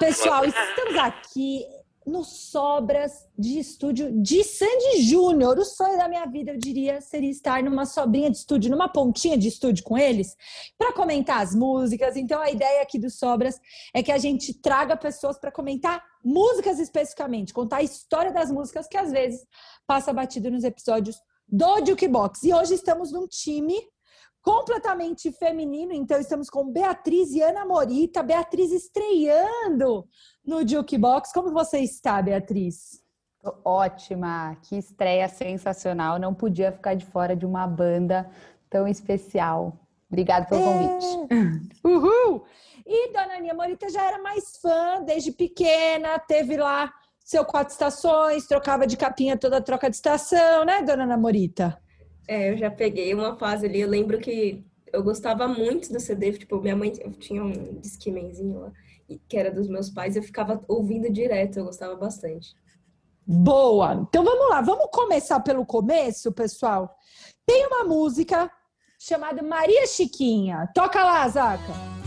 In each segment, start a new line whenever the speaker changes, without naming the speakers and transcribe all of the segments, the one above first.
pessoal, estamos aqui no Sobras de Estúdio de Sandy Júnior. O sonho da minha vida, eu diria, seria estar numa sobrinha de estúdio, numa pontinha de estúdio com eles, para comentar as músicas. Então, a ideia aqui do Sobras é que a gente traga pessoas para comentar músicas especificamente, contar a história das músicas que às vezes passa batido nos episódios do Jukebox. E hoje estamos num time completamente feminino. Então, estamos com Beatriz e Ana Morita. Beatriz estreando no Jukebox. Como você está, Beatriz?
Tô ótima, que estreia sensacional. Não podia ficar de fora de uma banda tão especial. Obrigada pelo é... convite.
Uhul! E Dona Aninha Morita já era mais fã desde pequena, teve lá seu quatro estações, trocava de capinha toda troca de estação, né, Dona Ana Morita?
É, eu já peguei uma fase ali, eu lembro que eu gostava muito do CD, tipo, minha mãe eu tinha um disquimenzinho lá, que era dos meus pais, eu ficava ouvindo direto, eu gostava bastante.
Boa! Então vamos lá, vamos começar pelo começo, pessoal. Tem uma música chamada Maria Chiquinha. Toca lá, Zaca.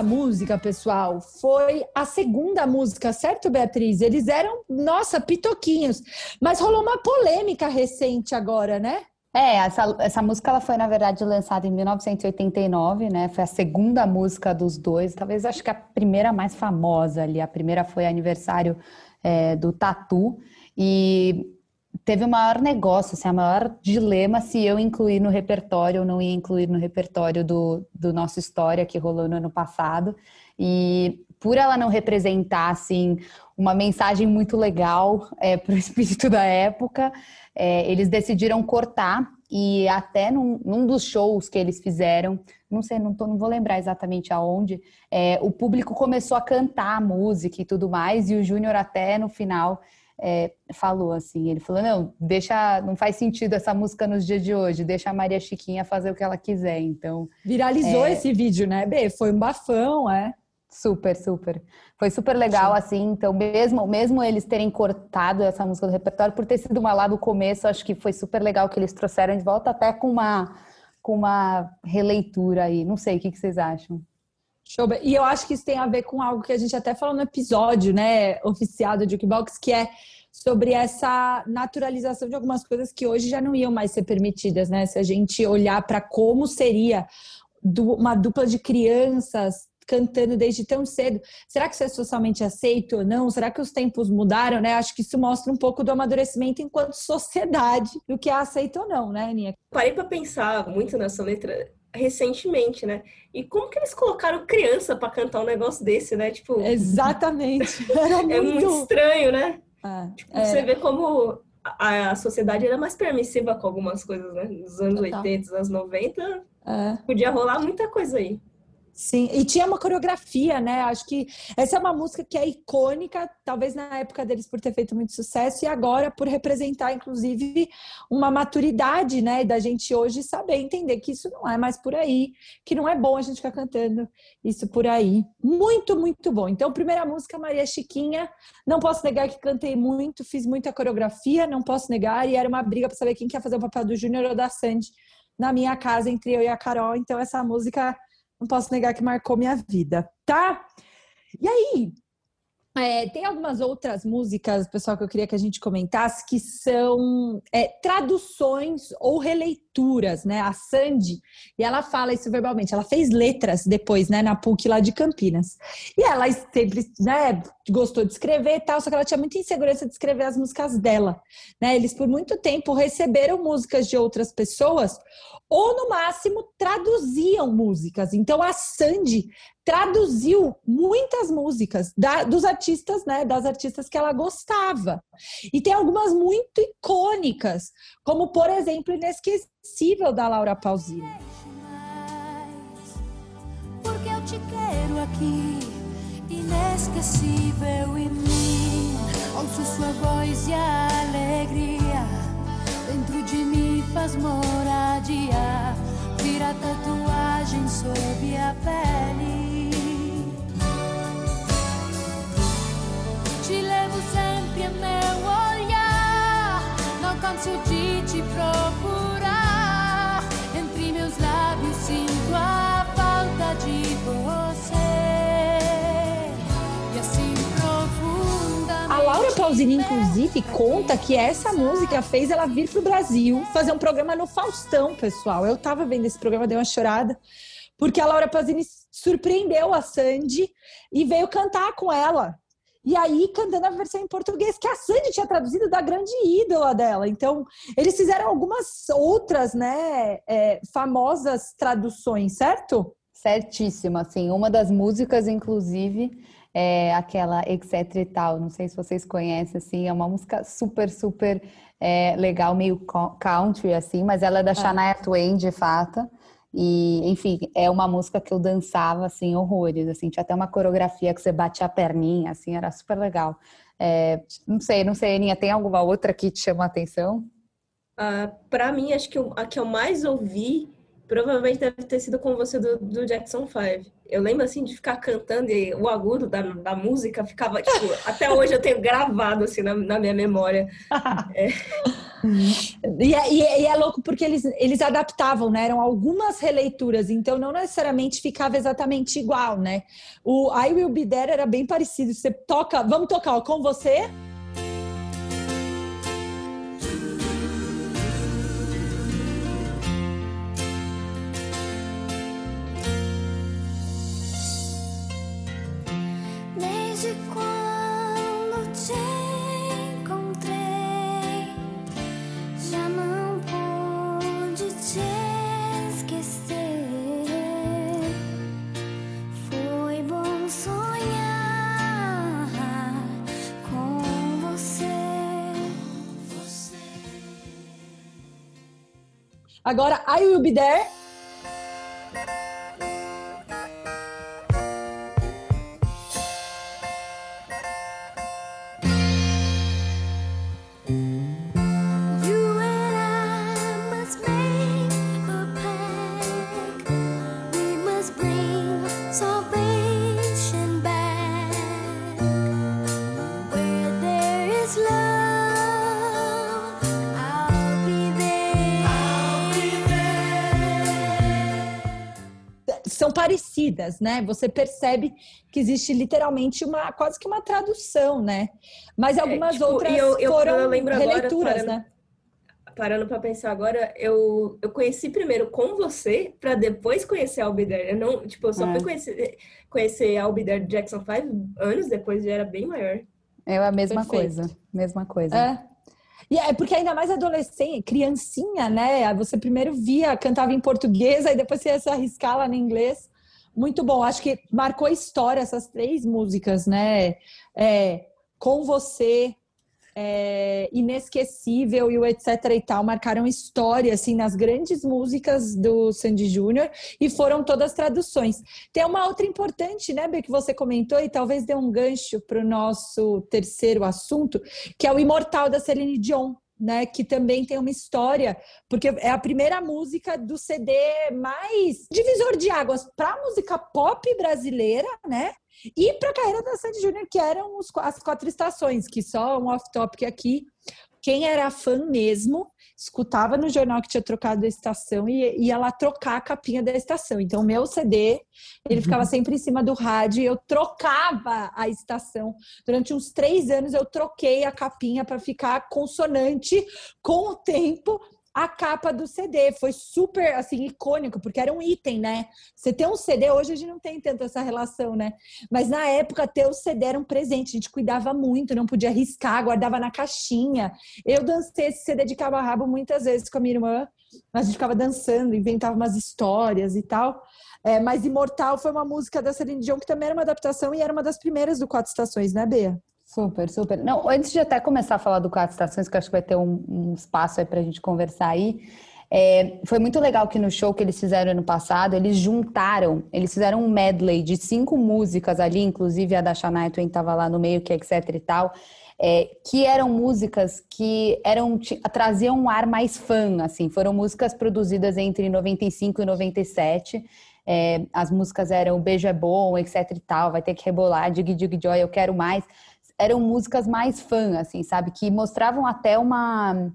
Essa música, pessoal, foi a segunda música, certo, Beatriz? Eles eram, nossa, pitoquinhos. Mas rolou uma polêmica recente agora, né?
É, essa, essa música ela foi, na verdade, lançada em 1989, né? Foi a segunda música dos dois, talvez acho que a primeira mais famosa ali. A primeira foi aniversário é, do Tatu. E teve o maior negócio, assim, a maior dilema se eu incluir no repertório ou não ia incluir no repertório do, do nosso História que rolou no ano passado. E por ela não representar, assim, uma mensagem muito legal é, para o espírito da época, é, eles decidiram cortar e até num, num, dos shows que eles fizeram, não sei, não, tô, não vou lembrar exatamente aonde, é, o público começou a cantar a música e tudo mais, e o Júnior até no final é, falou assim, ele falou, não, deixa, não faz sentido essa música nos dias de hoje, deixa a Maria Chiquinha fazer o que ela quiser, então...
Viralizou é... esse vídeo, né, B? Foi um bafão, é?
Super, super. Foi super legal, Sim. assim, então mesmo, mesmo eles terem cortado essa música do repertório, por ter sido uma lá do começo, acho que foi super legal que eles trouxeram de volta, até com uma, com uma releitura aí, não sei, o que, que vocês acham?
Show. E eu acho que isso tem a ver com algo que a gente até falou no episódio, né, oficial do Jukebox, que é sobre essa naturalização de algumas coisas que hoje já não iam mais ser permitidas, né? Se a gente olhar para como seria uma dupla de crianças cantando desde tão cedo. Será que isso é socialmente aceito ou não? Será que os tempos mudaram, né? Acho que isso mostra um pouco do amadurecimento enquanto sociedade, do que é aceito ou não, né, Aninha?
Parei para pensar muito nessa letra recentemente, né? E como que eles colocaram criança para cantar um negócio desse, né? Tipo,
exatamente.
Muito... é muito estranho, né? Ah, tipo, é. você vê como a, a, sociedade era mais permissiva com algumas coisas, né? Nos anos Total. 80, nos anos 90, é. podia rolar muita coisa aí.
Sim, e tinha uma coreografia, né? Acho que essa é uma música que é icônica, talvez na época deles por ter feito muito sucesso, e agora por representar, inclusive, uma maturidade, né? Da gente hoje saber entender que isso não é mais por aí, que não é bom a gente ficar cantando isso por aí. Muito, muito bom. Então, primeira música, Maria Chiquinha. Não posso negar que cantei muito, fiz muita coreografia, não posso negar, e era uma briga para saber quem quer fazer o papel do Júnior ou da Sandy na minha casa, entre eu e a Carol. Então, essa música não posso negar que marcou minha vida, tá? E aí, é, tem algumas outras músicas, pessoal, que eu queria que a gente comentasse, que são é, traduções ou releituras, né? A Sandy, e ela fala isso verbalmente, ela fez letras depois, né, na PUC lá de Campinas. E ela sempre, né, gostou de escrever e tal, só que ela tinha muita insegurança de escrever as músicas dela, né? Eles por muito tempo receberam músicas de outras pessoas ou no máximo traduziam músicas. Então a Sandy traduziu muitas músicas da, dos artistas, né, das artistas que ela gostava. E tem algumas muito icônicas, como por exemplo, Inesquecível da Laura Pausini.
Porque eu te quero aqui inesquecível em mim. Ouço sua voz e alegria dentro de mim faz moradia. Tatuagem sob a pele. Te levo sempre a meu olhar. Não canso de te procurar.
Pausini, inclusive, conta que essa música fez ela vir pro Brasil fazer um programa no Faustão, pessoal. Eu tava vendo esse programa, dei uma chorada, porque a Laura Pausini surpreendeu a Sandy e veio cantar com ela. E aí, cantando a versão em português, que a Sandy tinha traduzido da grande ídola dela. Então, eles fizeram algumas outras, né, é, famosas traduções, certo?
Certíssimo, assim, uma das músicas, inclusive, é aquela etc e tal, não sei se vocês conhecem, assim, é uma música super, super é, legal, meio co- country, assim, mas ela é da Shania Twain, de fato, e, enfim, é uma música que eu dançava, assim, horrores, assim, tinha até uma coreografia que você batia a perninha, assim, era super legal. É, não sei, não sei, Aninha, tem alguma outra que te chama a atenção?
Ah, pra mim, acho que eu- a que eu mais ouvi provavelmente deve ter sido com você do, do Jackson 5. Eu lembro assim de ficar cantando e o agudo da, da música ficava, tipo, até hoje eu tenho gravado assim na, na minha memória.
E é, e é- e é louco porque eles, eles adaptavam, né? Eram algumas releituras, então não necessariamente ficava exatamente igual, né? O I Will Be There era bem parecido. Você toca, vamos tocar ó, com você? Agora I Will Be There. São parecidas, né? Você percebe que existe literalmente uma quase que uma tradução, né? Mas algumas
tipo,
outras
eu- eu-
foram
eu lembro agora,
releituras,
parando-
né?
Parando pra pensar agora, eu, eu conheci primeiro com você pra depois conhecer a Albider. Eu não, tipo, eu só
É.
fui conhecer, conhecer a Albider de Jackson 5 anos depois, já era bem maior.
É a mesma
Perfeito.
coisa, mesma coisa.
É. E é porque ainda mais adolescente, criancinha, né? Você primeiro via, cantava em português, aí depois você ia se arriscar lá no inglês. Muito bom. Acho que marcou a história essas três músicas, né? É, Com Você, é, Inesquecível e o etc e tal, marcaram história, assim, nas grandes músicas do Sandy Júnior e foram todas traduções. Tem uma outra importante, né, Bê, que você comentou e talvez dê um gancho para o nosso terceiro assunto, que é o Imortal da Celine Dion, né, que também tem uma história, porque é a primeira música do CD mais divisor de águas para a música pop brasileira, né? E para a carreira da Sandy Júnior, que eram os- as quatro estações, que só um off-topic aqui. Quem era fã mesmo, escutava no jornal que tinha trocado a estação e ia lá trocar a capinha da estação. Então, meu CD, ele ficava sempre em cima do rádio e eu trocava a estação. Durante uns três anos, eu troquei a capinha para ficar consonante com o tempo a capa do CD. Foi super, assim, icônico, porque era um item, né? Você ter um CD, hoje a gente não tem tanto essa relação, né? Mas na época, ter o CD era um presente, a gente cuidava muito, não podia arriscar, guardava na caixinha. Eu dancei esse CD de cabo a rabo muitas vezes com a minha irmã, a gente ficava dançando, inventava umas histórias e tal. É, mas Imortal foi uma música da Celine Dion que também era uma adaptação e era uma das primeiras do Quatro Estações, né, Bea?
Super, super. Não, antes de até começar a falar do Quatro Estações, que acho que vai ter um, um espaço aí pra gente conversar aí, É, foi muito legal que no show que eles fizeram ano passado, eles juntaram, eles fizeram um medley de cinco músicas ali, inclusive a da Shania Twain estava lá no meio, que é etc e tal, é, que eram músicas que eram traziam um ar mais fã, assim, foram músicas produzidas entre 95 e 97. É, as músicas eram Beijo é Bom, etc e tal, vai ter que rebolar, Dig Dig Joy, eu quero mais. Eram músicas mais fã, assim, sabe? Que mostravam até uma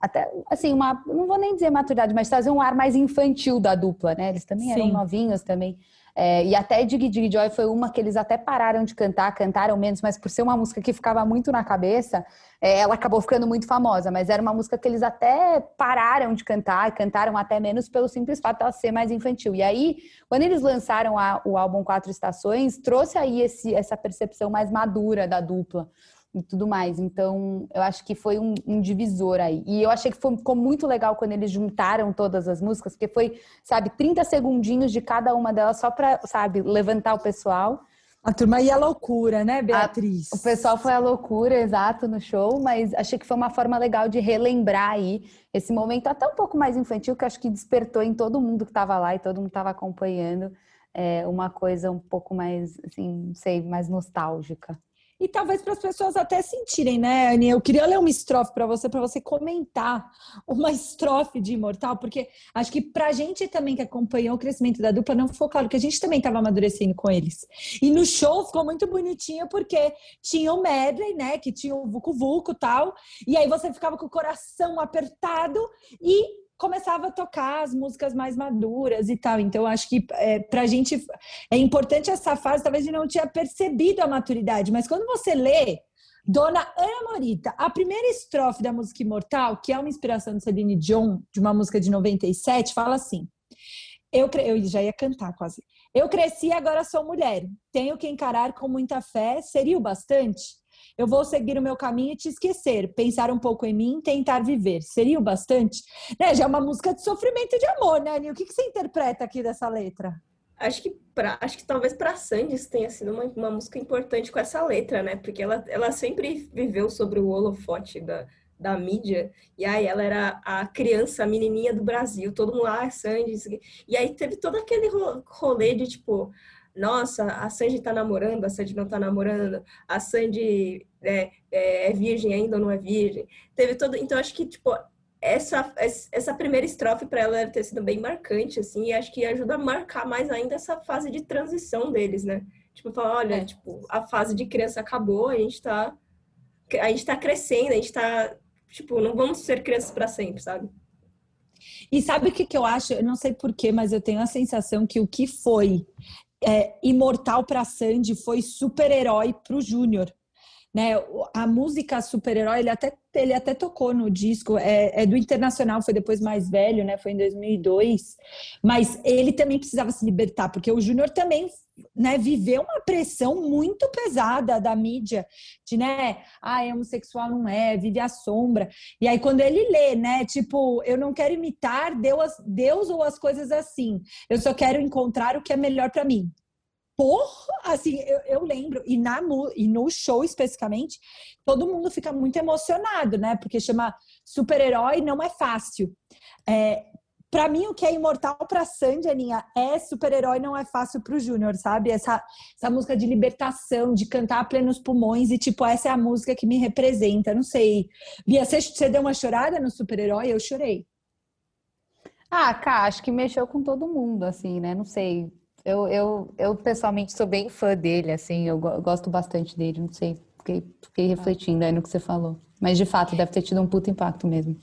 até assim, uma, não vou nem dizer maturidade, mas trazer um ar mais infantil da dupla, né? Eles também Sim. eram novinhos também. É, e até Dig Dig Joy foi uma que eles até pararam de cantar, cantaram menos, mas por ser uma música que ficava muito na cabeça, é, ela acabou ficando muito famosa. Mas era uma música que eles até pararam de cantar, cantaram até menos pelo simples fato dela ser mais infantil. E aí, quando eles lançaram a, o álbum Quatro Estações, trouxe aí esse, essa percepção mais madura da dupla e tudo mais. Então, eu acho que foi um, um divisor aí. E eu achei que foi, ficou muito legal quando eles juntaram todas as músicas, porque foi, sabe, 30 segundinhos de cada uma delas só para, sabe, levantar o pessoal.
A turma ia à loucura, né, Beatriz?
A, o pessoal foi à loucura, exato, no show, mas achei que foi uma forma legal de relembrar aí esse momento até um pouco mais infantil, que acho que despertou em todo mundo que estava lá e todo mundo estava acompanhando é, uma coisa um pouco mais, assim, não sei, mais nostálgica.
E talvez para as pessoas até sentirem, né, Aninha? Eu queria ler uma estrofe para você, para você comentar uma estrofe de Imortal, porque acho que para a gente também que acompanhou o crescimento da dupla, não ficou claro que a gente também estava amadurecendo com eles. E no show ficou muito bonitinho, porque tinha o medley, né, que tinha o Vucu Vucu e tal, e aí você ficava com o coração apertado e começava a tocar as músicas mais maduras e tal. Então, acho que é, para a gente é importante essa fase, talvez a gente não tinha percebido a maturidade, mas quando você lê Dona Ana Morita, a primeira estrofe da música Imortal, que é uma inspiração de Celine Dion, de uma música de 97, fala assim: eu, eu já ia cantar quase. Eu cresci, agora sou mulher. Tenho que encarar com muita fé. Seria o bastante? Eu vou seguir o meu caminho e te esquecer, pensar um pouco em mim, tentar viver. Seria o bastante? Né? Já é uma música de sofrimento e de amor, né, Aninha? O que, que você interpreta aqui dessa letra?
Acho que, pra, acho que talvez para Sandy tenha sido uma, uma música importante com essa letra, né? Porque ela, ela sempre viveu sobre o holofote da, da mídia, e aí ela era a criança, a menininha do Brasil, todo mundo, ah, Sandy, e aí teve todo aquele rolê de, tipo, nossa, a Sandy tá namorando, a Sandy não tá namorando, a Sandy é, é, é virgem ainda ou não é virgem. Teve todo. Então, acho que, tipo, essa, essa primeira estrofe para ela deve ter sido bem marcante, assim, e acho que ajuda a marcar mais ainda essa fase de transição deles, né? Tipo, falar, olha, é. tipo, a fase de criança acabou, a gente tá. A gente tá crescendo, a gente tá. Tipo, não vamos ser crianças para sempre, sabe?
E sabe o que, que eu acho? Eu não sei porquê, mas eu tenho a sensação que o que foi é, imortal para Sandy foi super-herói para o Júnior. Né? A música super-herói, ele até, ele até tocou no disco, é, é, do Internacional, foi depois mais velho, né? Foi em 2002. Mas ele também precisava se libertar, porque o Júnior também né, viveu uma pressão muito pesada da mídia, de, né, ah, é homossexual não é, vive à sombra. E aí, quando ele lê, né, tipo, eu não quero imitar Deus, Deus ou as coisas assim, eu só quero encontrar o que é melhor para mim. Porra, assim, eu, eu, lembro, e, na, e no show especificamente, todo mundo fica muito emocionado, né? Porque chama super-herói não é fácil. É, para mim, o que é imortal para Sandy, Aninha, é super-herói, não é fácil para o Júnior, sabe? Essa, essa música de libertação, de cantar a plenos pulmões, e tipo, essa é a música que me representa. Não sei. Bia, você, você deu uma chorada no super-herói? Eu chorei.
Ah, Cá, acho que mexeu com todo mundo, assim, né? Não sei. Eu, eu, eu pessoalmente sou bem fã dele, assim, eu gosto bastante dele, não sei. Fiquei, fiquei refletindo aí no que você falou. Mas de fato, deve ter tido um puto impacto mesmo.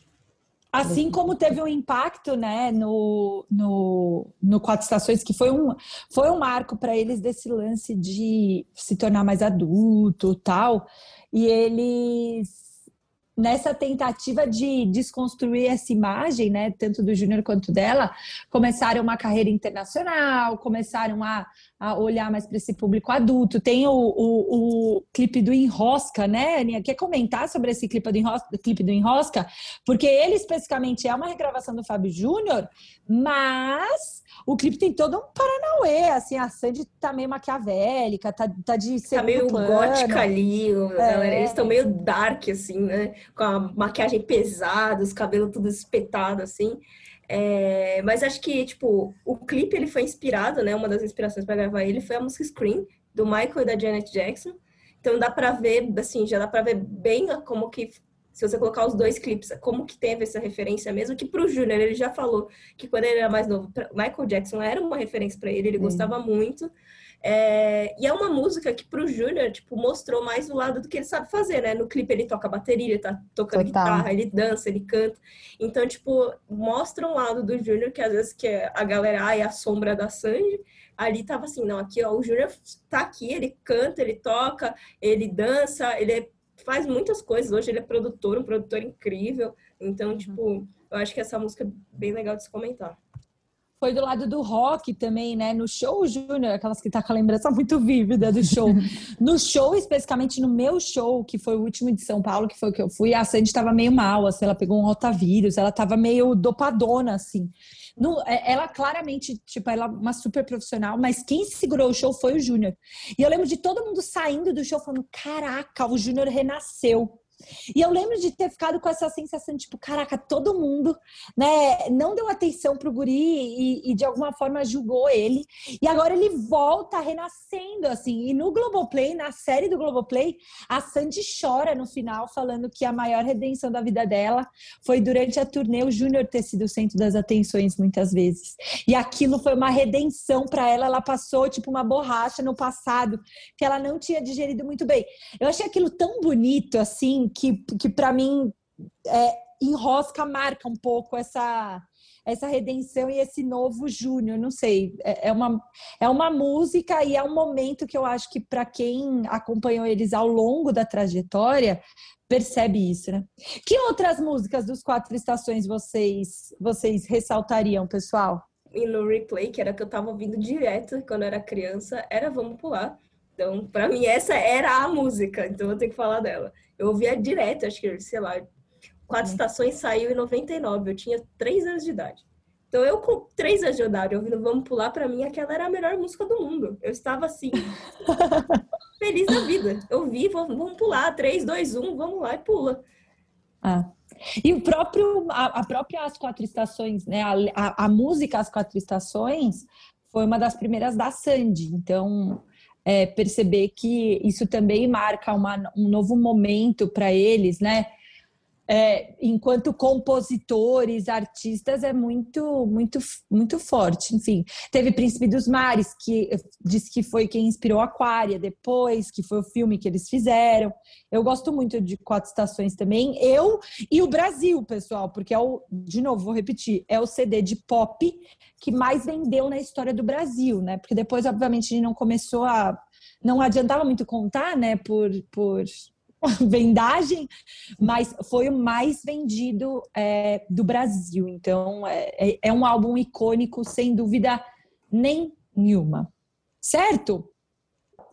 Assim como teve um impacto né, no, no, no Quatro Estações, que foi um, foi um marco para eles desse lance de se tornar mais adulto tal. E eles nessa tentativa de desconstruir essa imagem, né, tanto do Júnior quanto dela, começaram uma carreira internacional, começaram a, a olhar mais para esse público adulto. Tem o, o, o, clipe do Enrosca, né, Aninha? Quer comentar sobre esse clipe do, Enrosca, clipe do Enrosca? Porque ele especificamente é uma regravação do Fábio Júnior, mas o clipe tem todo um paranauê, assim, a Sandy tá meio maquiavélica, tá, tá de
Tá meio plano. gótica ali, é. eles estão meio dark, assim, né? Com a maquiagem pesada, os cabelos tudo espetado, assim. É, mas acho que, tipo, o clipe ele foi inspirado, né? Uma das inspirações para gravar ele foi a música Scream, do Michael e da Janet Jackson. Então dá para ver, assim, já dá para ver bem como que se você colocar os dois clipes, como que teve essa referência mesmo, que pro Júnior ele já falou que quando ele era mais novo, Michael Jackson era uma referência para ele, ele gostava muito. É, e é uma música que pro Júnior, tipo, mostrou mais o lado do que ele sabe fazer, né? No clipe ele toca bateria, ele tá tocando Total. guitarra, ele dança, ele canta. Então, tipo, mostra um lado do Júnior que às vezes que é a galera ai, a sombra da Sandy. Ali tava assim, não, aqui ó, o Júnior tá aqui, ele canta, ele toca, ele dança, ele faz muitas coisas. Hoje ele é produtor, um produtor incrível. Então, uhum. tipo, eu acho que essa música é bem legal de se comentar
foi do lado do rock também, né? No show Júnior, aquelas que tá com a lembrança muito vívida do show. no show, especificamente no meu show, que foi o último de São Paulo, que foi o que eu fui, a Sandy tava meio mal, assim, ela pegou um rotavírus, ela tava meio dopadona, assim. No, é, ela claramente, tipo, ela é uma super profissional, mas quem segurou o show foi o Júnior. E eu lembro de todo mundo saindo do show falando: caraca, o Júnior renasceu. E eu lembro de ter ficado com essa sensação, tipo, caraca, todo mundo, né, não deu atenção pro guri e, e, de alguma forma julgou ele. E agora ele volta renascendo, assim. E no Globoplay, na série do Globoplay, a Sandy chora no final, falando que a maior redenção da vida dela foi durante a turnê o Júnior ter sido o centro das atenções muitas vezes. E aquilo foi uma redenção para ela. Ela passou, tipo, uma borracha no passado que ela não tinha digerido muito bem. Eu achei aquilo tão bonito, assim, que, que para mim é, enrosca, marca um pouco essa essa redenção e esse novo Júnior, não sei, é, é uma, é uma música e é um momento que eu acho que para quem acompanhou eles ao longo da trajetória percebe isso, né? Que outras músicas dos Quatro Estações vocês vocês ressaltariam, pessoal?
E no replay, que era que eu tava ouvindo direto quando eu era criança, era Vamos Pular. Então, para mim, essa era a música, então eu tenho que falar dela. Eu ouvia direto, acho que, sei lá, Quatro uhum. Estações saiu em 99, eu tinha três anos de idade. Então, eu com três anos de idade, ouvindo Vamos Pular, para mim, aquela era a melhor música do mundo. Eu estava assim, feliz da vida. Eu vi, vamos pular, três, dois, um, vamos lá e pula.
Ah. E o próprio, a, a própria As Quatro Estações, né? A, a, a, música As Quatro Estações foi uma das primeiras da Sandy. Então, é, perceber que isso também marca uma, um novo momento para eles, né? É, enquanto compositores, artistas, é muito, muito, muito forte. Enfim, teve Príncipe dos Mares, que disse que foi quem inspirou Aquária depois, que foi o filme que eles fizeram. Eu gosto muito de Quatro Estações também. Eu e o Brasil, pessoal, porque é o, de novo, vou repetir, é o CD de pop que mais vendeu na história do Brasil, né? Porque depois, obviamente, gente não começou a. Não adiantava muito contar, né? Por, por vendagem, mas foi o mais vendido é, do Brasil. Então, é, é, é um álbum icônico, sem dúvida nenhuma. Certo?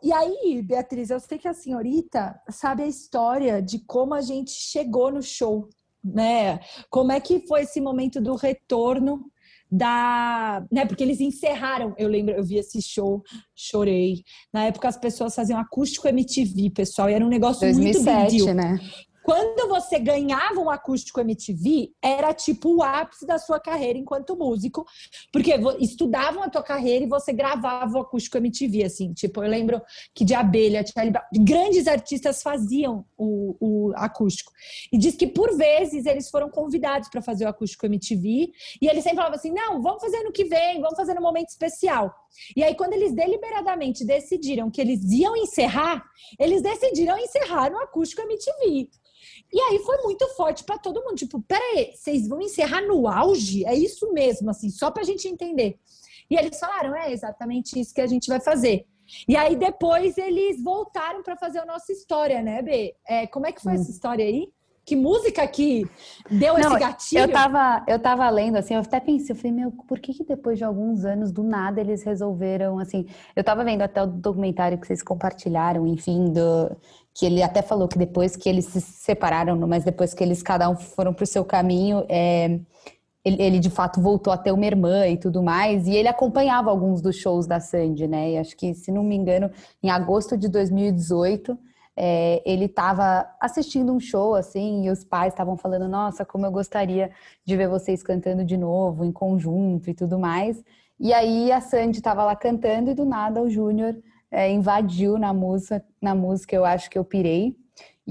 E aí, Beatriz, eu sei que a senhorita sabe a história de como a gente chegou no show, né? Como é que foi esse momento do retorno da. Né, porque eles encerraram, eu lembro, eu vi esse show, chorei. Na época as pessoas faziam acústico MTV, pessoal, e era um negócio 2007, muito big né? Quando você ganhava um acústico MTV, era tipo o ápice da sua carreira enquanto músico, porque estudavam a tua carreira e você gravava o acústico MTV, assim. Tipo, eu lembro que de Abelha, grandes artistas faziam o, o acústico. E diz que por vezes eles foram convidados para fazer o acústico MTV e eles sempre falavam assim: não, vamos fazer no que vem, vamos fazer no momento especial. E aí, quando eles deliberadamente decidiram que eles iam encerrar, eles decidiram encerrar no acústico MTV. E aí foi muito forte para todo mundo. Tipo, peraí, vocês vão encerrar no auge? É isso mesmo, assim, só para a gente entender. E eles falaram, é exatamente isso que a gente vai fazer. E aí depois eles voltaram para fazer a nossa história, né, B? É, como é que foi hum. essa história aí? Que música que deu Não, esse gatilho?
Eu tava, eu tava lendo, assim, eu até pensei, eu falei, meu, por que, que depois de alguns anos, do nada, eles resolveram, assim... Eu tava vendo até o documentário que vocês compartilharam, enfim, do, que ele até falou que depois que eles se separaram, mas depois que eles cada um foram para o seu caminho, é, ele, ele, de fato voltou a ter uma irmã e tudo mais, e ele acompanhava alguns dos shows da Sandy, né? E acho que, se não me engano, em agosto de 2018, é, ele estava assistindo um show, assim, e os pais estavam falando, nossa, como eu gostaria de ver vocês cantando de novo, em conjunto e tudo mais. E aí a Sandy estava lá cantando e do nada o Júnior é, invadiu na música, na música Eu Acho Que Eu Pirei.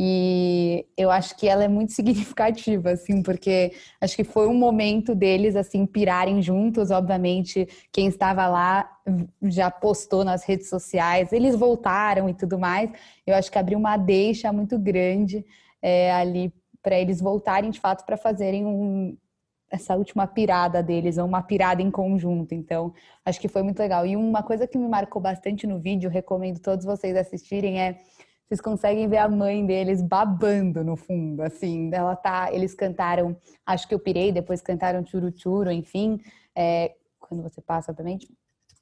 E eu acho que ela é muito significativa, assim, porque acho que foi um momento deles, assim, pirarem juntos. Obviamente, quem estava lá já postou nas redes sociais, eles voltaram e tudo mais. Eu acho que abriu uma deixa muito grande é, ali para eles voltarem, de fato, para fazerem um, essa última pirada deles, ou uma pirada em conjunto. Então, acho que foi muito legal. E uma coisa que me marcou bastante no vídeo, recomendo todos vocês assistirem, é vocês conseguem ver a mãe deles babando no fundo, assim, ela tá, eles cantaram, acho que eu pirei, depois cantaram churu churu, enfim, é, quando você passa, obviamente,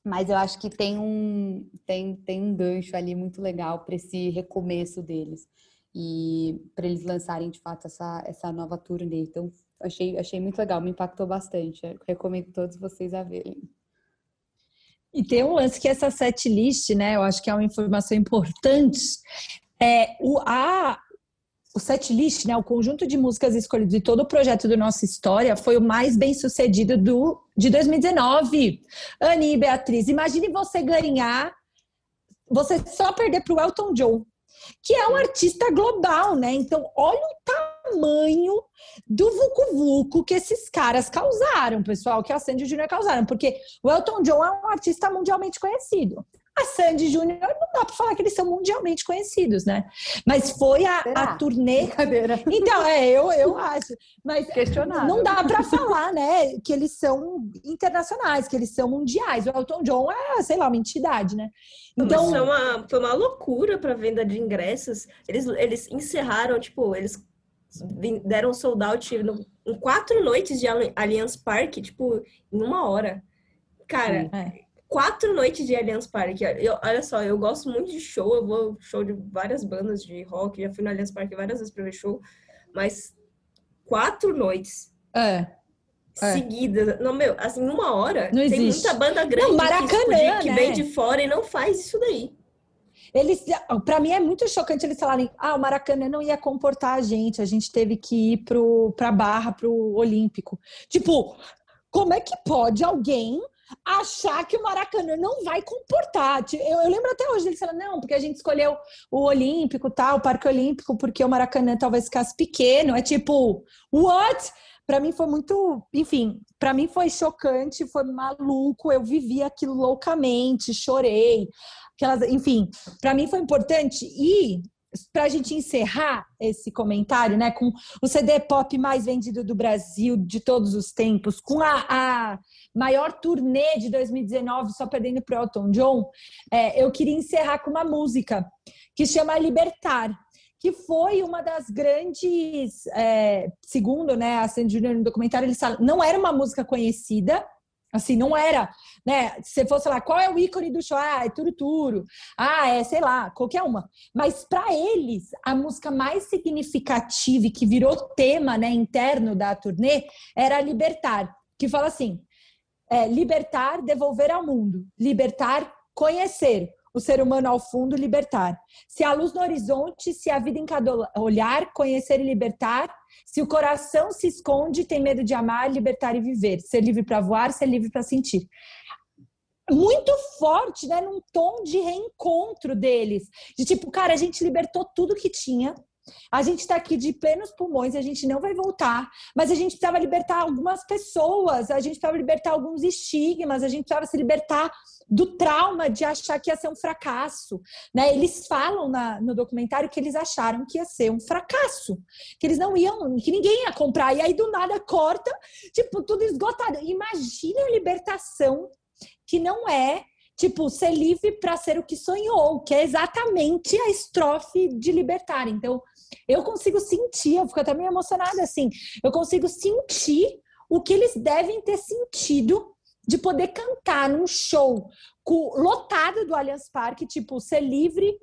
mas eu acho que tem um, tem, tem um gancho ali muito legal para esse recomeço deles e para eles lançarem de fato essa, essa nova turnê. Então, achei, achei muito legal, me impactou bastante. Eu recomendo todos vocês a verem.
E tem um lance que essa set list, né? Eu acho que é uma informação importante. É, o, a, o set list, né, o conjunto de músicas escolhidas de todo o projeto do Nossa História foi o mais bem sucedido do, de 2019. Ani e Beatriz, imagine você ganhar, você só perder para o Elton John, que é um artista global, né? Então, olha o tamanho do Vucu Vucu que esses caras causaram, pessoal, que a Sandy Júnior causaram, porque o Elton John é um artista mundialmente conhecido. A Sandy Júnior não dá para falar que eles são mundialmente conhecidos, né? Mas foi a, a turnê. Então, é, eu, eu acho. Mas não dá para falar, né, que eles são internacionais, que eles são mundiais. O Elton John é, sei lá, uma entidade, né?
Então, foi uma, foi uma loucura para venda de ingressos. Eles, eles encerraram, tipo, eles deram sold out em quatro noites de Allianz Parque, tipo, em uma hora. Cara, é. quatro noites de Allianz Parque. Eu, olha só, eu gosto muito de show, eu vou show de várias bandas de rock, já fui no Allianz Parque várias vezes pra ver show, mas quatro noites.
É.
É. seguidas. Não, meu, assim, numa hora,
não
tem
existe.
muita banda grande
não, Maracanã,
que, que
né?
vem de fora e não faz isso daí.
Eles, para mim é muito chocante eles falarem, ah, o Maracanã não ia comportar a gente, a gente teve que ir pro para Barra, pro Olímpico. Tipo, como é que pode alguém achar que o Maracanã não vai comportar. Eu, eu lembro até hoje eles falando, não, porque a gente escolheu o Olímpico, tal, o Parque Olímpico, porque o Maracanã talvez ficasse pequeno. É tipo, what? Para mim foi muito, enfim, para mim foi chocante, foi maluco. Eu vivi aquilo loucamente, chorei aquelas, enfim, para mim foi importante e para a gente encerrar esse comentário, né, com o CD pop mais vendido do Brasil de todos os tempos, com a, a maior turnê de 2019, só perdendo para Elton John, é, eu queria encerrar com uma música que chama Libertar, que foi uma das grandes, é, segundo né, a Sandy Junior no documentário, ele não era uma música conhecida, Assim, não era, né? Se fosse lá, qual é o ícone do show? Ah, é Turuturo. Ah, é, sei lá, qualquer uma. Mas para eles, a música mais significativa e que virou tema, né, interno da turnê era Libertar, que fala assim: é, libertar, devolver ao mundo. Libertar, conhecer o ser humano ao fundo, libertar. Se há luz no horizonte, se há vida em cada olhar, conhecer e libertar. Se o coração se esconde, tem medo de amar, libertar e viver. Ser livre para voar, ser livre para sentir. Muito forte, né? Num tom de reencontro deles. De tipo, cara, a gente libertou tudo que tinha, a gente está aqui de plenos pulmões, a gente não vai voltar, mas a gente precisava libertar algumas pessoas, a gente precisava libertar alguns estigmas, a gente precisava se libertar do trauma de achar que ia ser um fracasso. Né? Eles falam na, no documentário que eles acharam que ia ser um fracasso, que eles não iam, que ninguém ia comprar, e aí do nada corta, tipo, tudo esgotado. Imagina a libertação que não é tipo, ser livre para ser o que sonhou, que é exatamente a estrofe de libertar. Então, eu consigo sentir, eu fico até meio emocionada assim, eu consigo sentir o que eles devem ter sentido de poder cantar num show lotado do Allianz Parque, tipo, ser livre,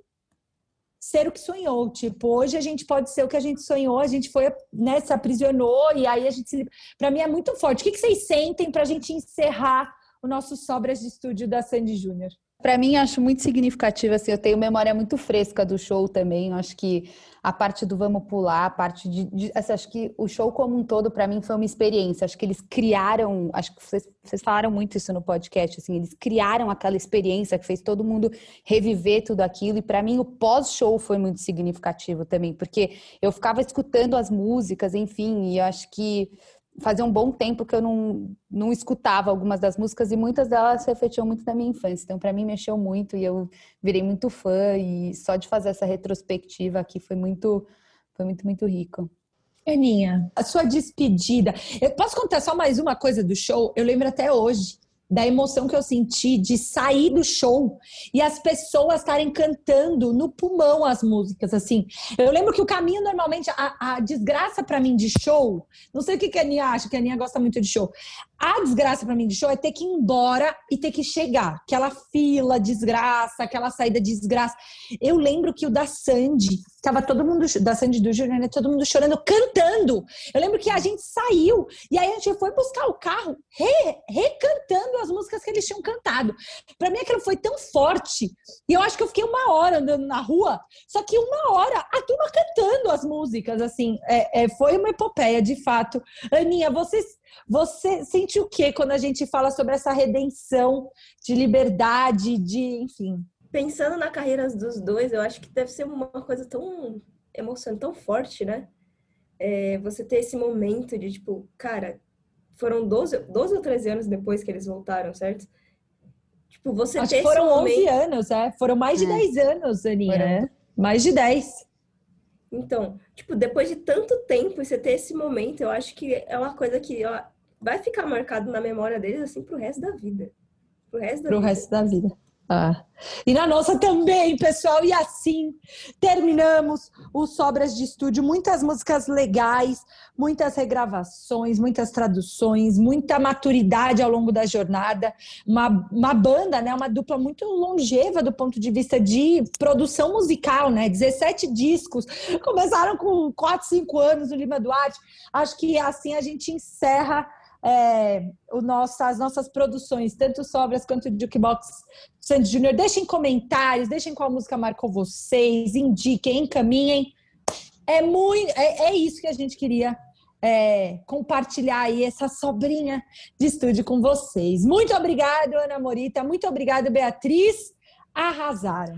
ser o que sonhou. Tipo, hoje a gente pode ser o que a gente sonhou, a gente foi, né, se aprisionou e aí a gente se. Para mim é muito forte. O que, que vocês sentem para a gente encerrar o nosso Sobras de Estúdio da Sandy Júnior.
Para mim, acho muito significativo, assim, eu tenho memória muito fresca do show também, acho que a parte do vamos pular, a parte de, de assim, acho que o show como um todo para mim foi uma experiência, acho que eles criaram, acho que vocês, vocês falaram muito isso no podcast, assim, eles criaram aquela experiência que fez todo mundo reviver tudo aquilo, e para mim o pós-show foi muito significativo também, porque eu ficava escutando as músicas, enfim, e eu acho que fazia um bom tempo que eu não, não escutava algumas das músicas e muitas delas refletiam muito da minha infância. Então, para mim, mexeu muito e eu virei muito fã. E só de fazer essa retrospectiva aqui foi muito, foi muito, muito rico.
Aninha, a sua despedida. Eu posso contar só mais uma coisa do show? Eu lembro até hoje da emoção que eu senti de sair do show e as pessoas estarem cantando no pulmão as músicas, assim. Eu lembro que o caminho, normalmente, a, a desgraça para mim de show, não sei o que, que a Aninha acha, que a Aninha gosta muito de show. A desgraça para mim de show é ter que ir embora e ter que chegar. Aquela fila, desgraça, aquela saída desgraça. Eu lembro que o da Sandy, tava todo mundo, da Sandy do Júnior, né, todo mundo chorando, cantando. Eu lembro que a gente saiu e aí a gente foi buscar o carro re, recantando eles tinham cantado. Para mim aquilo foi tão forte. E eu acho que eu fiquei uma hora andando na rua, só que uma hora a turma cantando as músicas, assim. É, é, foi uma epopeia, de fato. Aninha, vocês você sente o que quando a gente fala sobre essa redenção de liberdade, de, enfim?
Pensando na carreira dos dois, eu acho que deve ser uma coisa tão emocionante, tão forte, né? É, você ter esse momento de, tipo, cara, foram 12, 12 ou 13 anos depois que eles voltaram, certo?
Tipo, você Acho ter foram esse momento... 11 anos, é? Foram mais de é. 10 anos, Aninha. Foram. Mais de 10.
Então, tipo, depois de tanto tempo você ter esse momento, eu acho que é uma coisa que ó, vai ficar marcado na memória deles assim pro resto da vida.
Pro resto da pro vida. resto da vida. Ah. E na nossa também, pessoal. E assim terminamos o Sobras de Estúdio. Muitas músicas legais, muitas regravações, muitas traduções, muita maturidade ao longo da jornada. Uma, uma banda, né? Uma dupla muito longeva do ponto de vista de produção musical, né? 17 discos. Começaram com 4, 5 anos no Lima Duarte. Acho que assim a gente encerra é, o nosso, as nossas produções, tanto Sobras quanto Jukebox Sandy Júnior. Deixem comentários, deixem qual música marcou vocês, indiquem, encaminhem. É, muito, é, é isso que a gente queria é, compartilhar aí essa sobrinha de estúdio com vocês. Muito obrigado, Ana Morita. Muito obrigado, Beatriz. Arrasaram.